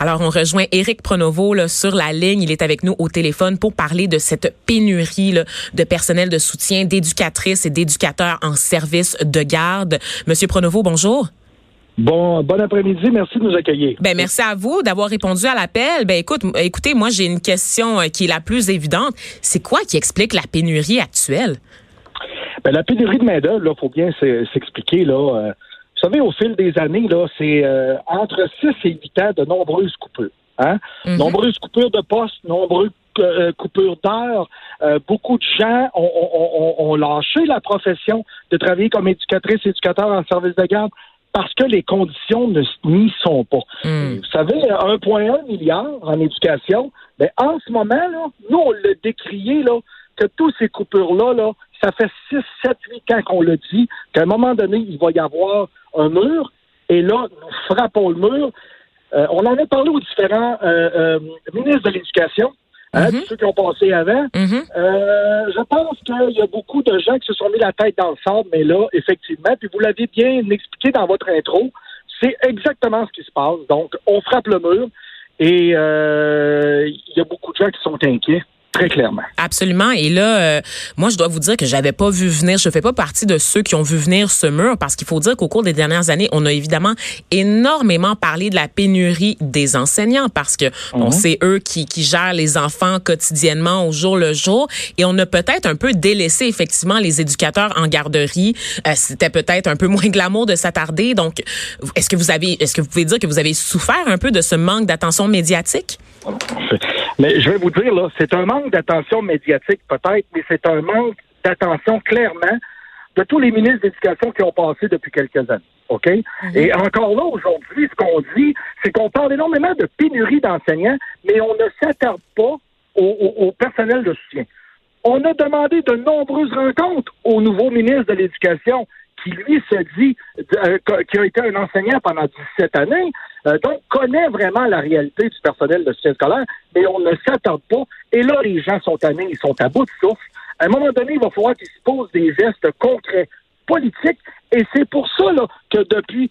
Alors, on rejoint Éric Pronovo là, sur la ligne. Il est avec nous au téléphone pour parler de cette pénurie là, de personnel de soutien, d'éducatrices et d'éducateurs en service de garde. Monsieur Pronovo, bonjour. Bon, bon après-midi. Merci de nous accueillir. Ben, merci à vous d'avoir répondu à l'appel. Ben, écoute, écoutez, moi, j'ai une question euh, qui est la plus évidente. C'est quoi qui explique la pénurie actuelle? Ben, la pénurie de main-d'œuvre, là, faut bien s'expliquer, là. Vous savez, au fil des années, là, c'est euh, entre 6 et 8 ans de nombreuses coupures. Hein? Mhm. Nombreuses coupures de postes, nombreuses euh, coupures d'heures. Euh, beaucoup de gens ont, lâché la profession de travailler comme éducatrice, éducateur en service de garde parce que les conditions n'y sont pas. Mhm. Vous savez, 1,1 milliard en éducation, ben, en ce moment, là, nous, on l'a décrié, là, que tous ces coupures-là, là, ça fait 6, 7, 8 ans qu'on le dit, qu'à un moment donné, il va y avoir un mur, et là, nous frappons le mur. Euh, on en a parlé aux différents euh, euh, ministres de l'Éducation, hein, mhm. ceux qui ont passé avant. Mhm. je pense qu'il y a beaucoup de gens qui se sont mis la tête dans le sable, mais là, effectivement, puis vous l'avez bien expliqué dans votre intro, c'est exactement ce qui se passe. Donc, on frappe le mur et il y a beaucoup de gens qui sont inquiets. Très clairement. Absolument. Et là, euh, moi, je dois vous dire que j'avais pas vu venir. Je fais pas partie de ceux qui ont vu venir ce mur parce qu'il faut dire qu'au cours des dernières années, on a évidemment énormément parlé de la pénurie des enseignants parce que on sait mhm. eux qui, qui gèrent les enfants quotidiennement au jour le jour et on a peut-être un peu délaissé effectivement les éducateurs en garderie. Euh, C'était peut-être un peu moins glamour de s'attarder. Donc, est-ce que vous avez, est-ce que vous pouvez dire que vous avez souffert un peu de ce manque d'attention médiatique? Mais je vais vous dire, là, c'est un manque d'attention médiatique peut-être, mais c'est un manque d'attention clairement de tous les ministres d'éducation qui ont passé depuis quelques années. OK? Mhm. Et encore là, aujourd'hui, ce qu'on dit, c'est qu'on parle énormément de pénurie d'enseignants, mais on ne s'attarde pas au, personnel de soutien. On a demandé de nombreuses rencontres au nouveau ministre de l'Éducation qui, lui, se dit, euh, qui a été un enseignant pendant 17 années, euh, donc connaît vraiment la réalité du personnel de soutien scolaire, mais on ne s'attend pas. Et là, les gens sont tannés, ils sont à bout de souffle. À un moment donné, il va falloir qu'ils se posent des gestes concrets, politiques, et c'est pour ça là, que depuis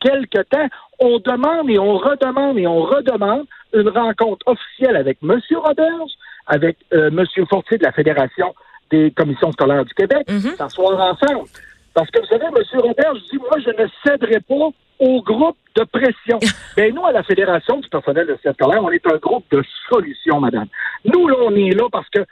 quelque temps, on demande et on redemande et on redemande une rencontre officielle avec M. Roberts, avec euh, M. Fortier de la Fédération des commissions scolaires du Québec, mm-hmm. s'asseoir ensemble. Parce que vous savez, M. Robert, je dis, moi, je ne céderai pas au groupe de pression. ben, nous, à la Fédération du personnel de cette scolaire, on est un groupe de solutions, madame. Nous, là, on est là parce que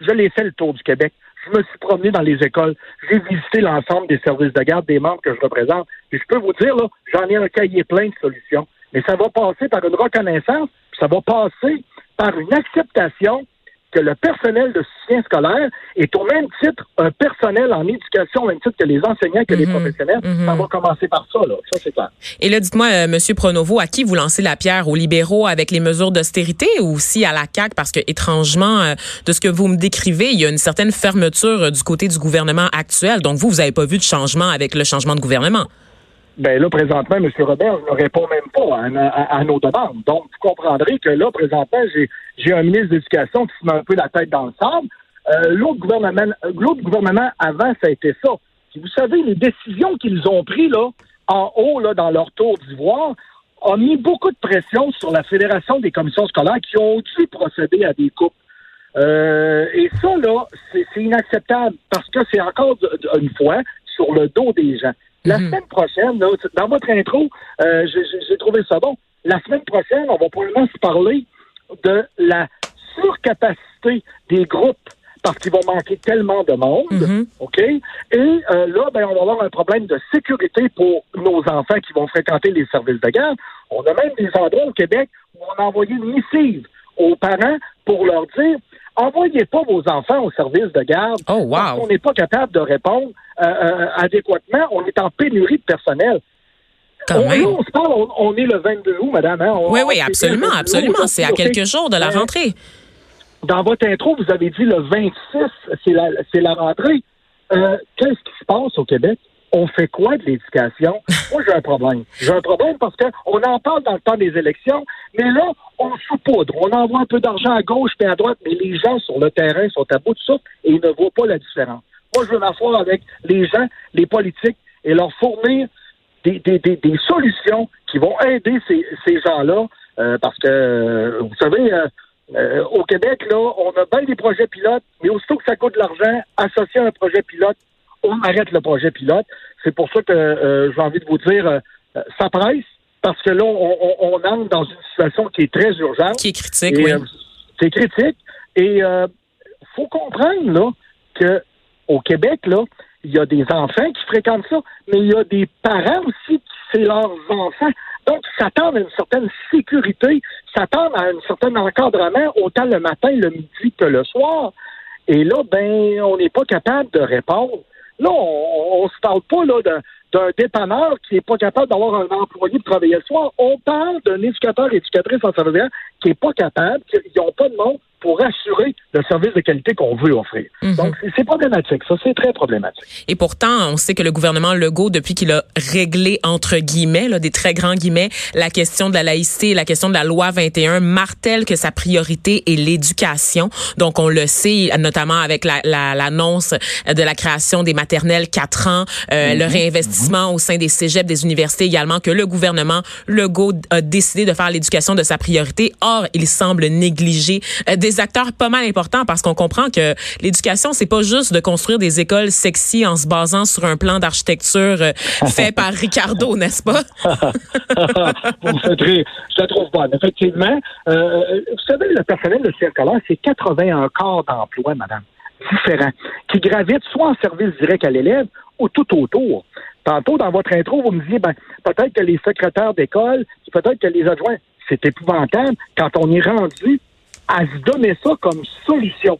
je l'ai fait le tour du Québec. Je me suis promené dans les écoles. J'ai visité l'ensemble des services de garde des membres que je représente. Et je peux vous dire, là, j'en ai un cahier plein de solutions. Mais ça va passer par une reconnaissance, puis ça va passer par une acceptation que le personnel de soutien scolaire est au même titre un personnel en éducation, au même titre que les enseignants, que les mhm. professionnels. Mhm. Ça va commencer par ça, là. Ça, c'est clair. Et là, dites-moi, euh, Monsieur Pronovo, à qui vous lancez la pierre? Aux libéraux avec les mesures d'austérité ou aussi à la CAQ? Parce que, étrangement, euh, de ce que vous me décrivez, il y a une certaine fermeture euh, du côté du gouvernement actuel. Donc, vous, vous n'avez pas vu de changement avec le changement de gouvernement. Ben là, présentement, M. Robert ne répond même pas à, nos demandes. Donc, vous comprendrez que là, présentement, j'ai un ministre d'éducation qui se met un peu la tête dans le sable. Euh, l'autre gouvernement, l'autre gouvernement avant, ça a été ça. vous savez, les décisions qu'ils ont prises là, en haut, là, dans leur tour d'ivoire, ont mis beaucoup de pression sur la Fédération des commissions scolaires qui ont dû procéder à des coupes. Euh, et ça, là, c'est inacceptable parce que c'est encore une fois sur le dos des gens. La mhm. semaine prochaine, dans votre intro, euh, j'ai trouvé ça bon. La semaine prochaine, on va probablement se parler de la surcapacité des groupes parce qu'il va manquer tellement de monde, mhm. OK? Et euh, là, ben, on va avoir un problème de sécurité pour nos enfants qui vont fréquenter les services de garde. On a même des endroits au Québec où on a envoyé une missive aux parents pour leur dire envoyez pas vos enfants au service de garde. Oh, wow. on n'est pas capable de répondre euh, euh, adéquatement. On est en pénurie de personnel. on, on se parle, on, est le 22 août, madame. Hein? oui, oui, absolument, absolument. C'est à quelques jours de la euh, rentrée. Dans votre intro, vous avez dit le 26, c'est la, la rentrée. Qu'est-ce qui se passe au Québec? On fait quoi de l'éducation? Moi, j'ai un problème. J'ai un problème parce qu'on en parle dans le temps des élections, mais là, on saupoudre. On envoie un peu d'argent à gauche et à droite, mais les gens sur le terrain sont à bout de souffle et ils ne voient pas la différence. Moi, je veux m'asseoir avec les gens, les politiques, et leur fournir des, des, des, solutions qui vont aider ces, ces gens-là parce que, vous savez, au Québec, là, on a bien des projets pilotes, mais aussitôt que ça coûte de l'argent, associé à un projet pilote, on arrête le projet pilote. C'est pour ça que j'ai envie de vous dire, ça presse, parce que là, on, entre dans une situation qui est très urgente. Qui est critique, oui. c'est critique. Et il faut comprendre, là, que au Québec, là, il y a des enfants qui fréquentent ça, mais il y a des parents aussi qui c'est leurs enfants. Donc, s'attendent à une certaine sécurité, s'attendent à un certain encadrement, autant le matin, le midi que le soir. Et là, ben, on n'est pas capable de répondre. Là, on ne se parle pas là d'un dépanneur qui n'est pas capable d'avoir un employé de travailler le soir. On parle d'un éducateur, éducatrice en service qui n'est pas capable, qui n'ont pas de monde pour assurer le service de qualité qu'on veut offrir. Mhm. Donc, c'est problématique. Ça, c'est très problématique. Et pourtant, on sait que le gouvernement Legault, depuis qu'il a réglé, entre guillemets, là, des très grands guillemets, la question de la laïcité et la question de la loi 21, martèle que sa priorité est l'éducation. Donc, on le sait, notamment avec l'annonce la, de la création des maternelles 4 ans, euh, le mhm. Au sein des cégeps, des universités également, que le gouvernement Legault a décidé de faire l'éducation de sa priorité. Or, il semble négliger euh, des acteurs pas mal importants parce qu'on comprend que l'éducation, c'est pas juste de construire des écoles sexy en se basant sur un plan d'architecture euh, fait par Ricardo, n'est-ce pas? je la trouve bonne. Effectivement, euh, vous savez, le personnel de circulaire, c'est 81 corps d'emploi, madame, différents, qui gravitent soit en service direct à l'élève ou tout autour. Tantôt, dans votre intro, vous me disiez, ben, peut-être que les secrétaires d'école, peut-être que les adjoints, c'est épouvantable quand on est rendu à se donner ça comme solution.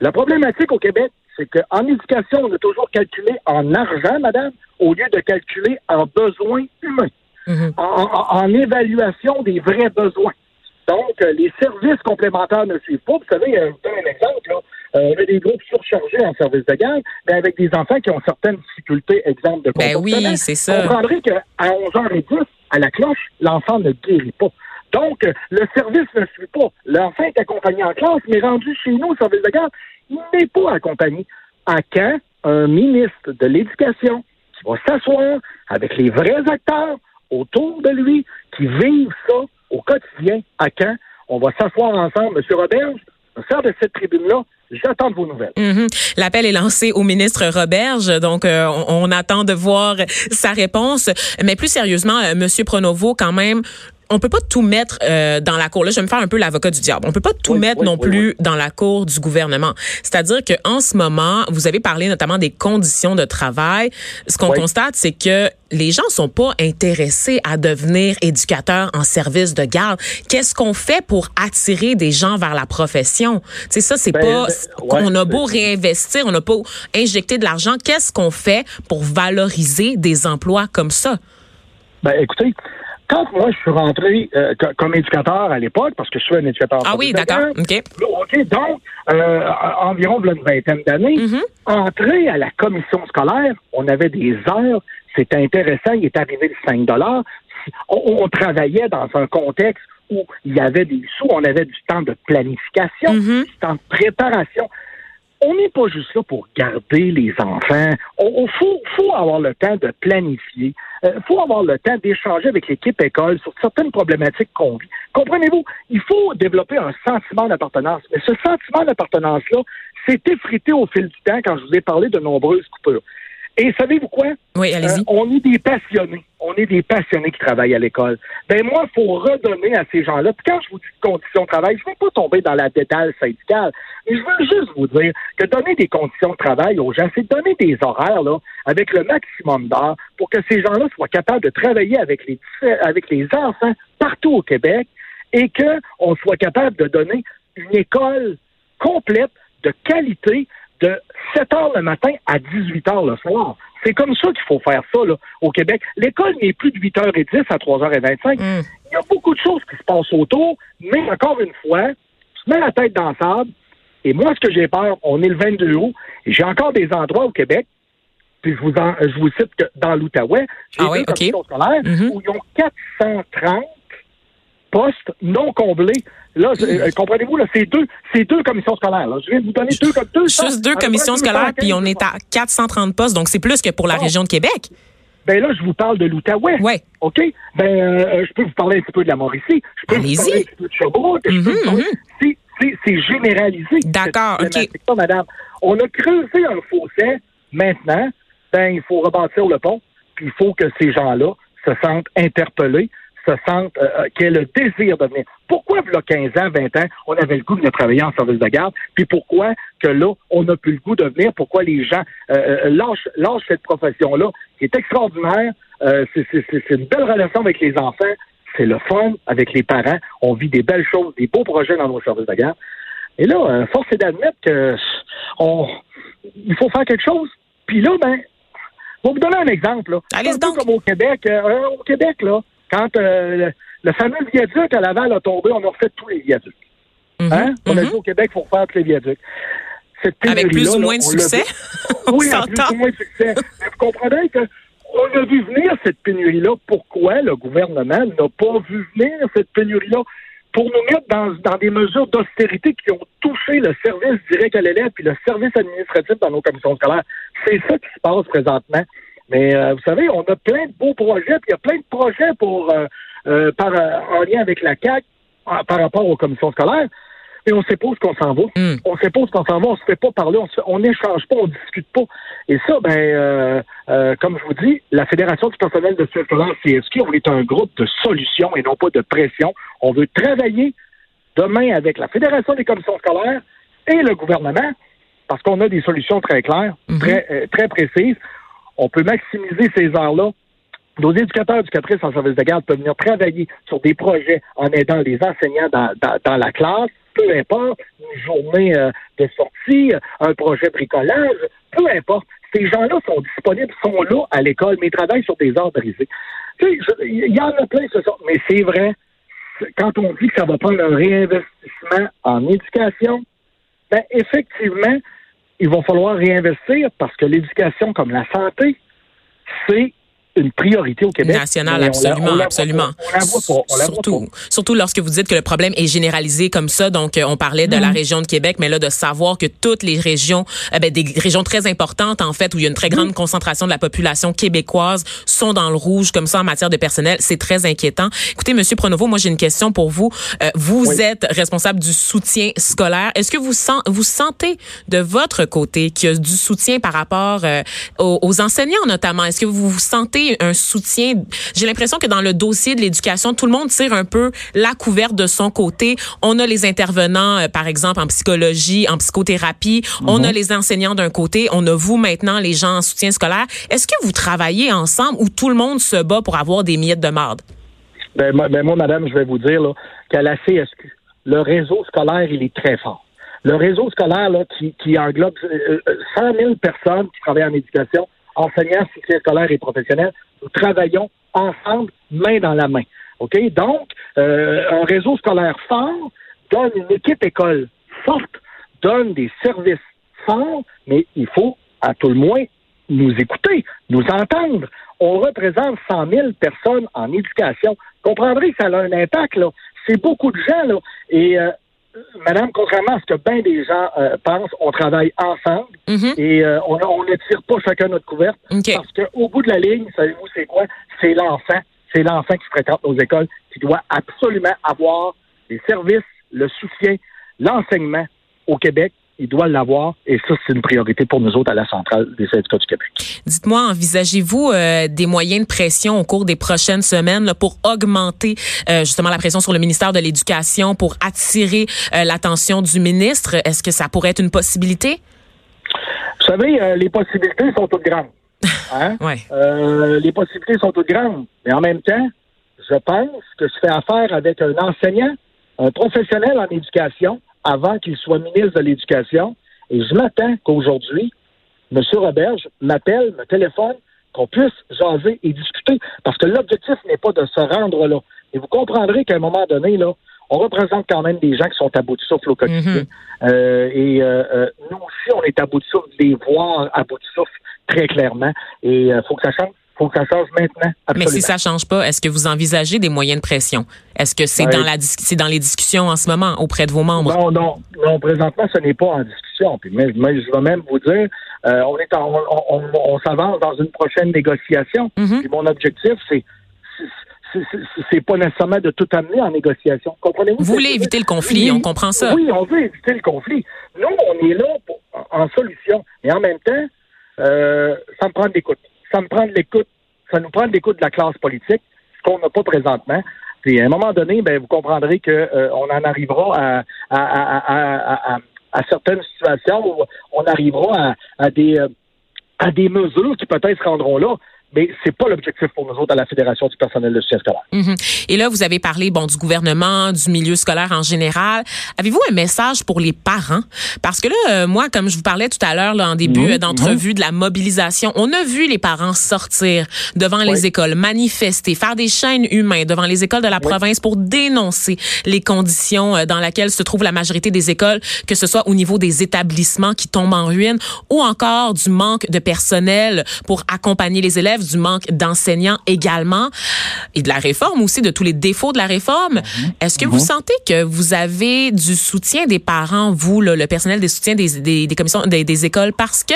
La problématique au Québec, c'est qu'en éducation, on a toujours calculé en argent, madame, au lieu de calculer en besoins humains, mhm. en, évaluation des vrais besoins. Donc, euh, les services complémentaires ne suivent pas. Vous savez, euh, je vous donne un exemple. Là. Euh, on a des groupes surchargés en service de garde, mais avec des enfants qui ont certaines difficultés, exemple de ben comportement. oui, c'est ça. On comprendrait qu'à 11h10, à la cloche, l'enfant ne guérit pas. Donc, le service ne suit pas. L'enfant est accompagné en classe, mais rendu chez nous au service de garde, il n'est pas accompagné. À quand un ministre de l'Éducation qui va s'asseoir avec les vrais acteurs autour de lui, qui vivent ça au quotidien, à quand on va s'asseoir ensemble, M. Roberge, faire de cette tribune-là, J'attends vos nouvelles. Mhm. L'appel est lancé au ministre Roberge, donc euh, on, attend de voir sa réponse. Mais plus sérieusement, euh, Monsieur Pronovo, quand même, on peut pas tout mettre euh, dans la cour. Là, je vais me faire un peu l'avocat du diable. On peut pas tout mettre non plus dans la cour du gouvernement. C'est-à-dire que en ce moment, vous avez parlé notamment des conditions de travail. Ce qu'on constate, c'est que les gens sont pas intéressés à devenir éducateurs en service de garde. Qu'est-ce qu'on fait pour attirer des gens vers la profession? C'est ça, c'est ben, pas. Ben, on a beau réinvestir, on a pas injecter de l'argent. Qu'est-ce qu'on fait pour valoriser des emplois comme ça? Ben, écoutez, quand moi, je suis rentré euh, comme éducateur à l'époque, parce que je suis un éducateur. Ah oui, d'accord. OK. OK, donc, euh, environ une vingtaine d'années, mm-hmm. entrer à la commission scolaire, on avait des heures, c'était intéressant, il est arrivé le 5 on, on, travaillait dans un contexte où il y avait des sous, on avait du temps de planification, mm-hmm. du temps de préparation on n'est pas juste là pour garder les enfants. Il faut, avoir le temps de planifier. Il euh, faut avoir le temps d'échanger avec l'équipe école sur certaines problématiques qu'on vit. Comprenez-vous? Il faut développer un sentiment d'appartenance. Mais ce sentiment d'appartenance-là s'est effrité au fil du temps quand je vous ai parlé de nombreuses coupures. Et savez-vous quoi? Oui, allez-y. Euh, on est des passionnés. On est des passionnés qui travaillent à l'école. Ben moi, il faut redonner à ces gens-là. Puis quand je vous dis conditions de travail, je ne veux pas tomber dans la détail syndicale, mais je veux juste vous dire que donner des conditions de travail aux gens, c'est donner des horaires là, avec le maximum d'heures pour que ces gens-là soient capables de travailler avec les, avec les enfants partout au Québec et qu'on soit capable de donner une école complète de qualité de 7 heures le matin à 18 heures le soir. C'est comme ça qu'il faut faire ça là, au Québec. L'école n'est plus de 8h10 à 3h25. Hmm. Il y a beaucoup de choses qui se passent autour, mais encore une fois, je mets la tête dans le sable. Et moi, ce que j'ai peur, on est le 22 août, et j'ai encore des endroits au Québec, puis je vous, je vous cite que dans l'Outaouais, j'ai ah des scolaires mm-hmm. où ils ont 430 postes non comblés. Là, euh, comprenez-vous, là, c'est deux, c'est deux commissions scolaires. Je viens de vous donner deux, deux Juste deux commissions scolaires, puis on est à 430 postes, donc c'est plus que pour la région de Québec. Ben là, je vous parle de l'Outaouais. Ouais. OK? Ben, euh, je peux vous parler un petit peu de la Mauricie. Je peux vous parler un petit peu de Sherbrooke. je vous parler- C'est- généralisé. D'accord, OK. madame. On a creusé un fossé. Maintenant, ben, il faut rebâtir le pont. Puis il faut que ces gens-là se sentent interpellés, se sentent, euh, euh, qu'ils aient le désir de venir. Pourquoi, il y a 15 ans, 20 ans, on avait le goût de travailler en service de garde? Puis pourquoi que là, on n'a plus le goût de venir? Pourquoi les gens euh, euh, lâchent, lâchent cette profession-là, qui est extraordinaire? Euh, c'est- c'est c'est- c'est une belle relation avec les enfants. C'est le fun avec les parents. On vit des belles choses, des beaux projets dans nos services de garde. Et là, euh, force est d'admettre que on, il faut faire quelque chose. Puis là, ben, je vais vous donner un exemple. Là. Un peu donc. comme au Québec. euh, au Québec, là, quand euh, le, fameux viaduc à Laval a tombé, on a refait tous les viaducs. Mhm, Hein? On a mhm. dit au Québec, il faut refaire tous les viaducs. Cette Avec plus ou moins de succès. oui, en plus ou moins de succès. Mais vous comprenez que on a vu venir cette pénurie-là. Pourquoi le gouvernement n'a pas vu venir cette pénurie-là? Pour nous mettre dans, dans des mesures d'austérité qui ont touché le service direct à l'élève puis le service administratif dans nos commissions scolaires? C'est ça qui se passe présentement. Mais euh, vous savez, on a plein de beaux projets, puis il y a plein de projets pour euh, euh, par, euh, en lien avec la CAC par rapport aux commissions scolaires. Mais on sait pas où qu'on s'en va. Mm. On sait pas où qu'on s'en va. On se fait pas parler. On n'échange pas. On discute pas. Et ça, ben, euh, euh, comme je vous dis, la Fédération du personnel de scolaires CSQ, on est un groupe de solutions et non pas de pression. On veut travailler demain avec la Fédération des commissions scolaires et le gouvernement parce qu'on a des solutions très claires, Mhm. très, euh, très précises. On peut maximiser ces heures-là nos éducateurs, éducatrices en service de garde peuvent venir travailler sur des projets en aidant les enseignants dans, la classe, peu importe, une journée euh, de sortie, un projet bricolage, peu importe. Ces gens-là sont disponibles, sont là à l'école, mais ils travaillent sur des heures brisées. Il y en a plein, ce sont, mais c'est vrai, quand on dit que ça va prendre un réinvestissement en éducation, ben effectivement, il va falloir réinvestir parce que l'éducation, comme la santé, c'est une priorité au Québec. National, Mais on la- absolument, on la voit absolument. pas. On la voit pas. On la voit surtout, pas. surtout lorsque vous dites que le problème est généralisé comme ça. Donc, euh, on parlait de la Mhm. région de Québec, mais là, de savoir que toutes les régions, euh, ben, des régions très importantes, en fait, où il y a une très grande concentration de la population québécoise, sont dans le rouge comme ça en matière de personnel, c'est très inquiétant. Écoutez, Monsieur Pronovo, moi, j'ai une question pour vous. Euh, vous Oui. êtes responsable du soutien scolaire. Est-ce que vous sentez de votre côté qu'il y a du soutien par rapport euh, aux, aux enseignants notamment? Est-ce que vous vous sentez un soutien? J'ai l'impression que dans le dossier de l'éducation, tout le monde tire un peu la couverte de son côté. On a les intervenants, euh, par exemple, en psychologie, en psychothérapie. On a les enseignants d'un côté. On a vous maintenant, les gens en soutien scolaire. Est-ce que vous travaillez ensemble ou tout le monde se bat pour avoir des miettes de marde? Ben, moi, ben, moi, madame, je vais vous dire là, qu'à la CSQ, le réseau scolaire, il est très fort. Le réseau scolaire là, qui, qui englobe euh, euh, 100 000 personnes qui travaillent en éducation, enseignants, soutien scolaire et professionnels, nous travaillons ensemble, main dans la main. OK? Donc, euh, un réseau scolaire fort donne une équipe école forte, donne des services forts, mais il faut, à tout le moins, nous écouter, nous entendre. On représente 100 000 personnes en éducation. Vous comprendrez que ça a un impact, là. C'est beaucoup de gens, là. Et, euh, madame, contrairement à ce que bien des gens euh, pensent, on travaille ensemble Mhm. et euh, on on ne tire pas chacun notre couverte OK. parce qu'au bout de la ligne, savez-vous, c'est quoi? C'est l'enfant. C'est l'enfant qui fréquente nos écoles qui doit absolument avoir les services, le soutien, l'enseignement au Québec. Il doit l'avoir et ça, c'est une priorité pour nous autres à la centrale des syndicats du Québec. Dites-moi, envisagez-vous euh, des moyens de pression au cours des prochaines semaines là, pour augmenter euh, justement la pression sur le ministère de l'Éducation, pour attirer euh, l'attention du ministre? Est-ce que ça pourrait être une possibilité? Vous savez, les possibilités sont toutes grandes. Hein? Ouais. Les possibilités sont toutes grandes. Mais en même temps, je pense que je fais affaire avec un enseignant, un professionnel en éducation, avant qu'il soit ministre de l'Éducation. Et je m'attends qu'aujourd'hui, M. Roberge m'appelle, me téléphone, qu'on puisse jaser et discuter. Parce que l'objectif n'est pas de se rendre là. Et vous comprendrez qu'à un moment donné, là, on représente quand même des gens qui sont à bout de souffle au quotidien. Mhm. Euh, et euh, euh, nous aussi, on est à bout de souffle, de les voir à bout de souffle très clairement. Et il faut que ça change. Faut que ça change maintenant. Mais si ça change pas, est-ce que vous envisagez des moyens de pression? Est-ce que c'est dans la c'est dans les discussions en ce moment auprès de vos membres? Non, non, non, présentement, ce n'est pas en discussion. Puis mais, je vais même vous dire, euh, on est on, on, s'avance dans une prochaine négociation. Mm-hmm. Puis mon objectif, c'est c'est pas nécessairement de tout amener en négociation. Comprenez-vous? Vous voulez éviter le conflit, on comprend ça. Oui, on veut éviter le conflit. Nous, on est là pour, en solution. Et en même temps, euh, ça me prend de l'écoute. Ça prend l'écoute. Ça nous prend de l'écoute de la classe politique, ce qu'on n'a pas présentement. Puis à un moment donné, ben, vous comprendrez qu'on euh, en arrivera à, certaines situations où on arrivera à, des euh, à des mesures qui peut-être se rendront là mais c'est pas l'objectif pour nous autres à la Fédération du personnel de soutien scolaire. Mhm. Et là, vous avez parlé bon du gouvernement, du milieu scolaire en général. Avez-vous un message pour les parents? Parce que là, euh, moi, comme je vous parlais tout à l'heure en début mhm. d'entrevue mhm. de la mobilisation, on a vu les parents sortir devant les écoles, manifester, faire des chaînes humaines devant les écoles de la province pour dénoncer les conditions euh, dans lesquelles se trouve la majorité des écoles, que ce soit au niveau des établissements qui tombent en ruine ou encore du manque de personnel pour accompagner les élèves du manque d'enseignants également et de la réforme aussi, de tous les défauts de la réforme. Mhm. Est-ce que vous mhm. sentez que vous avez du soutien des parents, vous, le personnel des soutiens des, des, commissions des, écoles? Parce que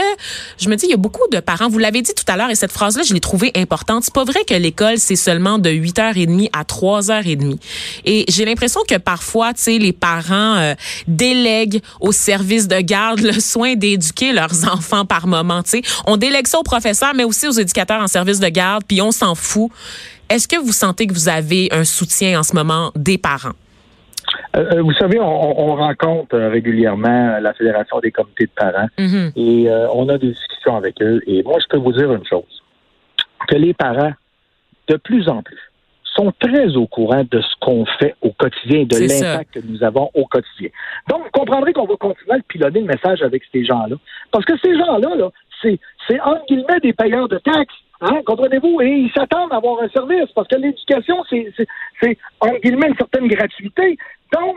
je me dis, il y a beaucoup de parents, vous l'avez dit tout à l'heure, et cette phrase-là, je l'ai trouvée importante. C'est pas vrai que l'école, c'est seulement de 8h30 à 3h30. Et j'ai l'impression que parfois, tu sais, les parents euh, délèguent au service de garde le soin d'éduquer leurs enfants par moment. Tu sais, on délègue ça aux professeurs, mais aussi aux éducateurs en service de garde, puis on s'en fout. Est-ce que vous sentez que vous avez un soutien en ce moment des parents? Euh, euh, vous savez, on, rencontre euh, régulièrement la Fédération des comités de parents mm-hmm. et on a des discussions avec eux. Et moi, je peux vous dire une chose, que les parents, de plus en plus, sont très au courant de ce qu'on fait au quotidien et de l'impact que nous avons au quotidien. Donc, vous comprendrez qu'on va continuer à piloter le message avec ces gens-là. Parce que ces gens-là, -là, c'est, c'est entre guillemets des payeurs de taxes. Hein, comprenez-vous? Et ils s'attendent à avoir un service parce que l'éducation, c'est, c'est, c'est, entre guillemets, une certaine gratuité. Donc,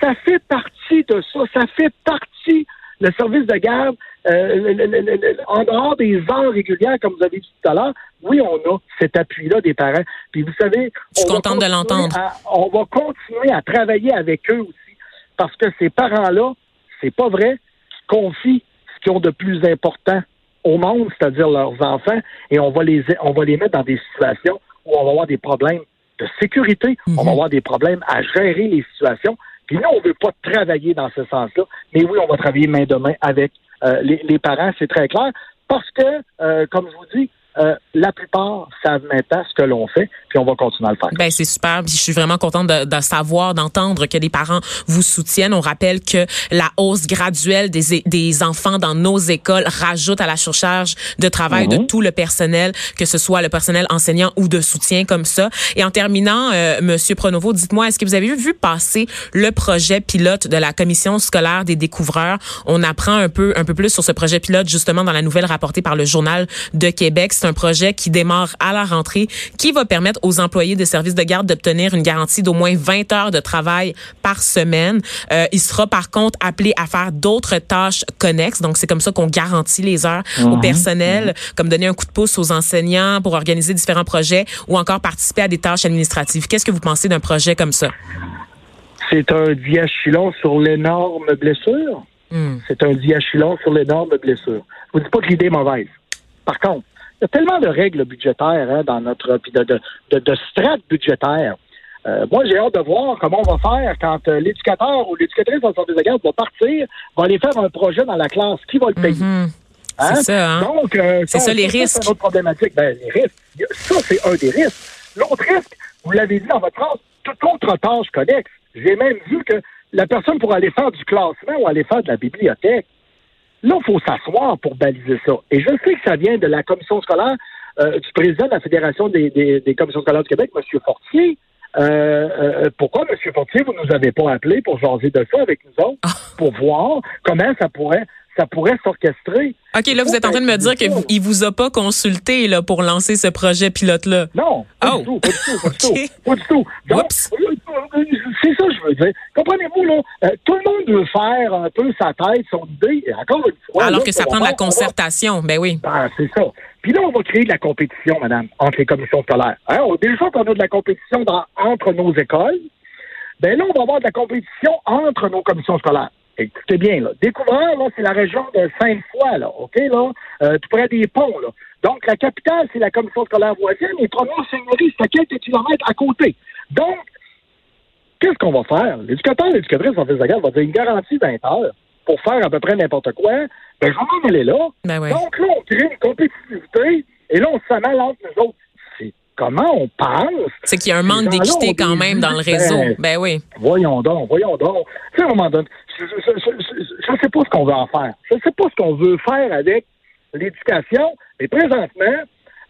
ça fait partie de ça. Ça fait partie, le service de garde, euh, en dehors des heures régulières, comme vous avez dit tout à l'heure, oui, on a cet appui-là des parents. Puis vous savez, je suis contente de l'entendre. on va continuer à travailler avec eux aussi parce que ces parents-là, c'est pas vrai, qu'ils confient ce qu'ils ont de plus important au monde, c'est-à-dire leurs enfants, et on va les on va les mettre dans des situations où on va avoir des problèmes de sécurité, on va mhm. avoir des problèmes à gérer les situations. Puis nous, on ne veut pas travailler dans ce sens-là, mais oui, on va travailler main de main avec euh, les, les, parents, c'est très clair, parce que, euh, comme je vous dis, euh, la plupart savent maintenant ce que l'on fait, puis on va continuer à le faire. Ben c'est super. je suis vraiment contente de, de savoir, d'entendre que les parents vous soutiennent. On rappelle que la hausse graduelle des, des enfants dans nos écoles rajoute à la surcharge de travail de mhm. tout le personnel, que ce soit le personnel enseignant ou de soutien comme ça. Et en terminant, euh, Monsieur Pronovo, dites-moi, est-ce que vous avez vu passer le projet pilote de la commission scolaire des découvreurs? On apprend un peu un peu plus sur ce projet pilote justement dans la nouvelle rapportée par le journal de Québec c'est un projet qui démarre à la rentrée, qui va permettre aux employés des services de garde d'obtenir une garantie d'au moins 20 heures de travail par semaine. Euh, il sera par contre appelé à faire d'autres tâches connexes. Donc, c'est comme ça qu'on garantit les heures au mhm. personnel, mhm. comme donner un coup de pouce aux enseignants pour organiser différents projets ou encore participer à des tâches administratives. Qu'est-ce que vous pensez d'un projet comme ça? C'est un diachylon sur l'énorme blessure. Hmm. C'est un diachylon sur l'énorme blessure. Je vous dis pas que l'idée est mauvaise. Par contre, y a tellement de règles budgétaires hein, dans notre puis de, de, de, strates budgétaires. Euh, moi, j'ai hâte de voir comment on va faire quand euh, l'éducateur ou l'éducatrice dans le service de garde va partir, va aller faire un projet dans la classe. Qui va le payer? Mm-hmm. Hein? C'est ça, hein? Donc, euh, c'est ça, les risques. C'est une autre problématique. Ben, les risques. Ça, c'est un des risques. L'autre risque, vous l'avez dit dans votre phrase, toute autre tâche connexe. J'ai même vu que la personne pour aller faire du classement ou aller faire de la bibliothèque, Là, il faut s'asseoir pour baliser ça. Et je sais que ça vient de la commission scolaire euh, du président de la Fédération des, des, commissions scolaires du Québec, M. Fortier. Euh, euh, pourquoi, M. Fortier, vous nous avez pas appelé pour jaser de ça avec nous autres, ah. pour voir comment ça pourrait ça pourrait s'orchestrer. OK, là, vous êtes en train de me dire qu'il ne vous a pas consulté là, pour lancer ce projet pilote-là. Non, pas du oh. tout, pas du tout, pas du tout. Pas du tout. c'est ça que je veux dire. Comprenez-vous, là, euh, tout le monde veut faire un peu sa tête, son idée, encore une fois. Alors que ça prend de la concertation, ben oui. Ben, c'est ça. Puis là, on va créer de la compétition, madame, entre les commissions scolaires. Hein? Déjà qu'on a de la compétition entre nos écoles, ben là, on va avoir de la compétition entre nos commissions scolaires. Écoutez bien, là. Découvert, là, c'est la région de Sainte-Foy, là, OK, là, euh, tout près des ponts, là. Donc, la capitale, c'est la commission scolaire voisine, et première seigneurie, c'est à quelques kilomètres à côté. Donc, qu'est-ce qu'on va faire? L'éducateur, l'éducatrice en fait va dire une garantie 20 heures pour faire à peu près n'importe quoi. Ben, je vais m'en aller là. Ben Donc, là, on crée une compétitivité, et là, on se mêle entre nous autres comment on pense. C'est qu'il y a un manque d'équité quand même dans le réseau. Ben, ben, oui. Voyons donc, voyons donc. Tu sais, à un moment donné, je ne sais pas ce qu'on veut en faire. Je ne sais pas ce qu'on veut faire avec l'éducation, mais présentement,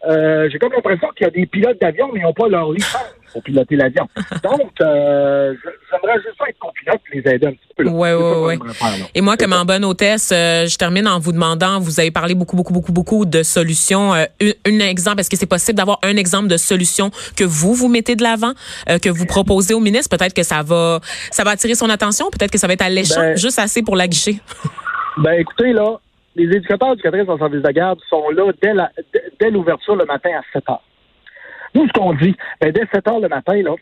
euh, j'ai comme l'impression qu'il y a des pilotes d'avion, mais ils n'ont pas leur licence pour piloter l'avion. Donc, euh, j'aimerais juste être copilote et les aider un petit peu. Oui, oui, oui. Et moi, comme en bonne hôtesse, euh, je termine en vous demandant, vous avez parlé beaucoup, beaucoup, beaucoup, beaucoup de solutions. Euh, un, exemple, est-ce que c'est possible d'avoir un exemple de solution que vous, vous mettez de l'avant, que vous proposez au ministre? Peut-être que ça va, ça va attirer son attention, peut-être que ça va être alléchant, ben, juste assez pour la guichet. Ben, écoutez, là, les éducateurs éducatrices en service de garde sont là dès l'ouverture le matin à 7 heures. Nous, ce qu'on dit, ben, dès 7 heures le matin, là,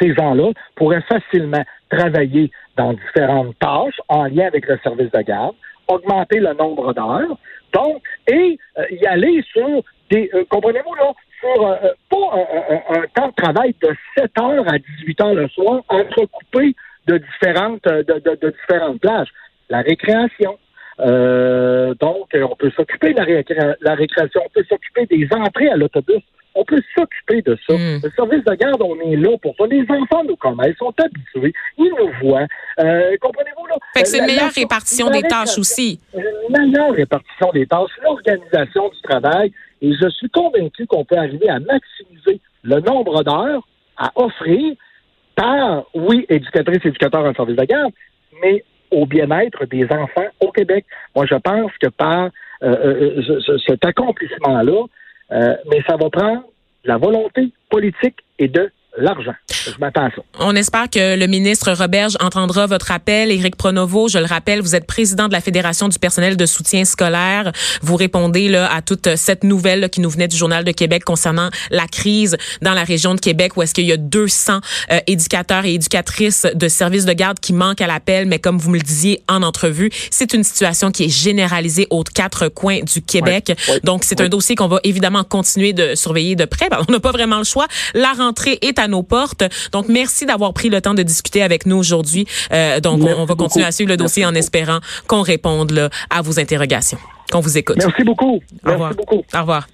ces gens-là pourraient facilement travailler dans différentes tâches en lien avec le service de garde, augmenter le nombre d'heures, donc, et euh, y aller sur des, euh, comprenez-vous là, sur euh, un, temps de travail de 7 heures à 18 heures le soir, entrecoupé de différentes, de, de différentes plages. La récréation, euh, donc, on peut s'occuper de la, récréation, on peut s'occuper des entrées à l'autobus, on peut s'occuper de ça. Hmm. Le service de garde, on est là pour ça. Les enfants nous connaissent, ils sont habitués, ils nous voient. Euh, comprenez-vous là? Fait que c'est une meilleure répartition des tâches aussi. Une meilleure répartition des tâches, l'organisation du travail, et je suis convaincu qu'on peut arriver à maximiser le nombre d'heures à offrir par, oui, éducatrice, éducateur en service de garde, mais au bien-être des enfants Québec. Moi, je pense que par euh, euh, euh, cet accomplissement-là, mais ça va prendre la volonté politique et de l'argent. Je m'attends à ça. On espère que le ministre Roberge entendra votre appel. Éric Pronovo, je le rappelle, vous êtes président de la Fédération du personnel de soutien scolaire. Vous répondez là, à toute cette nouvelle qui nous venait du Journal de Québec concernant la crise dans la région de Québec où est-ce qu'il y a 200 euh, éducateurs et éducatrices de services de garde qui manquent à l'appel. Mais comme vous me le disiez en entrevue, c'est une situation qui est généralisée aux quatre coins du Québec. Donc, c'est un dossier qu'on va évidemment continuer de surveiller de près. Ben, on n'a pas vraiment le choix. La rentrée est à nos portes. Donc, merci d'avoir pris le temps de discuter avec nous aujourd'hui. Euh, donc, on, va continuer à suivre le dossier en espérant qu'on réponde là, à vos interrogations, qu'on vous écoute. Merci beaucoup. Merci beaucoup. Au revoir.